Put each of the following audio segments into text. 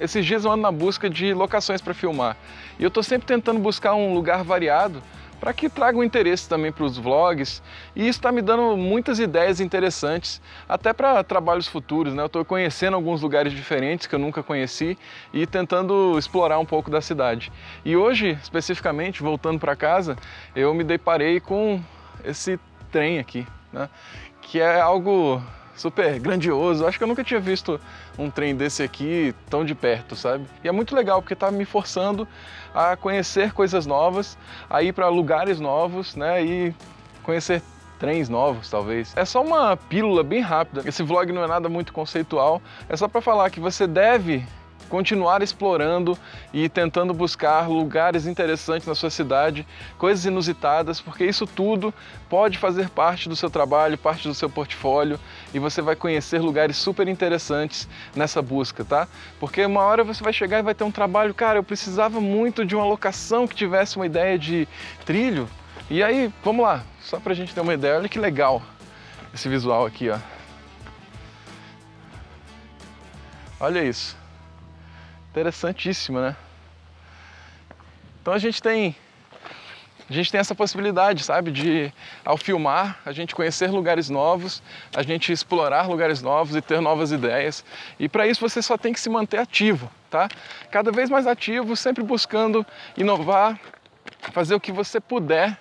esses dias eu ando na busca de locações para filmar. E eu estou sempre tentando buscar um lugar variado para que traga um interesse também para os vlogs. E isso está me dando muitas ideias interessantes, até para trabalhos futuros. Né? Eu estou conhecendo alguns lugares diferentes que eu nunca conheci e tentando explorar um pouco da cidade. E hoje, especificamente, voltando para casa, eu me deparei com esse trem aqui, né? que é algo super grandioso. Acho que eu nunca tinha visto um trem desse aqui tão de perto, sabe? E é muito legal porque está me forçando a conhecer coisas novas, a ir para lugares novos, né? E conhecer trens novos, talvez. É só uma pílula bem rápida. Esse vlog não é nada muito conceitual, é só para falar que você deve continuar explorando e tentando buscar lugares interessantes na sua cidade, coisas inusitadas, porque isso tudo pode fazer parte do seu trabalho, parte do seu portfólio e você vai conhecer lugares super interessantes nessa busca, tá? Porque uma hora você vai chegar e vai ter um trabalho, cara, eu precisava muito de uma locação que tivesse uma ideia de trilho. E aí, vamos lá, só pra gente ter uma ideia, olha que legal esse visual aqui, ó. Olha isso. Interessantíssimo, né? Então a gente tem a gente tem essa possibilidade, sabe, de ao filmar a gente conhecer lugares novos, a gente explorar lugares novos e ter novas ideias. E para isso você só tem que se manter ativo, tá? Cada vez mais ativo, sempre buscando inovar, fazer o que você puder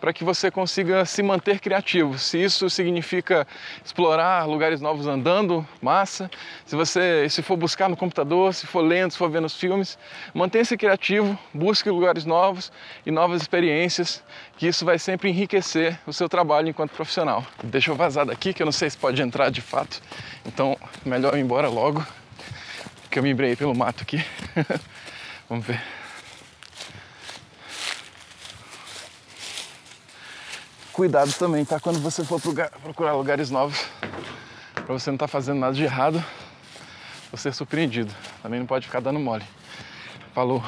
para que você consiga se manter criativo. Se isso significa explorar lugares novos andando, massa. Se você se for buscar no computador, se for lendo, se for vendo os filmes, mantenha-se criativo, busque lugares novos e novas experiências, que isso vai sempre enriquecer o seu trabalho enquanto profissional. Deixa eu vazar daqui, que eu não sei se pode entrar de fato. Então, melhor ir embora logo, porque eu me embreiei pelo mato aqui. Vamos ver. Cuidado também, tá? Quando você for procurar lugares novos, para você não estar tá fazendo nada de errado, você é surpreendido. Também não pode ficar dando mole. Falou!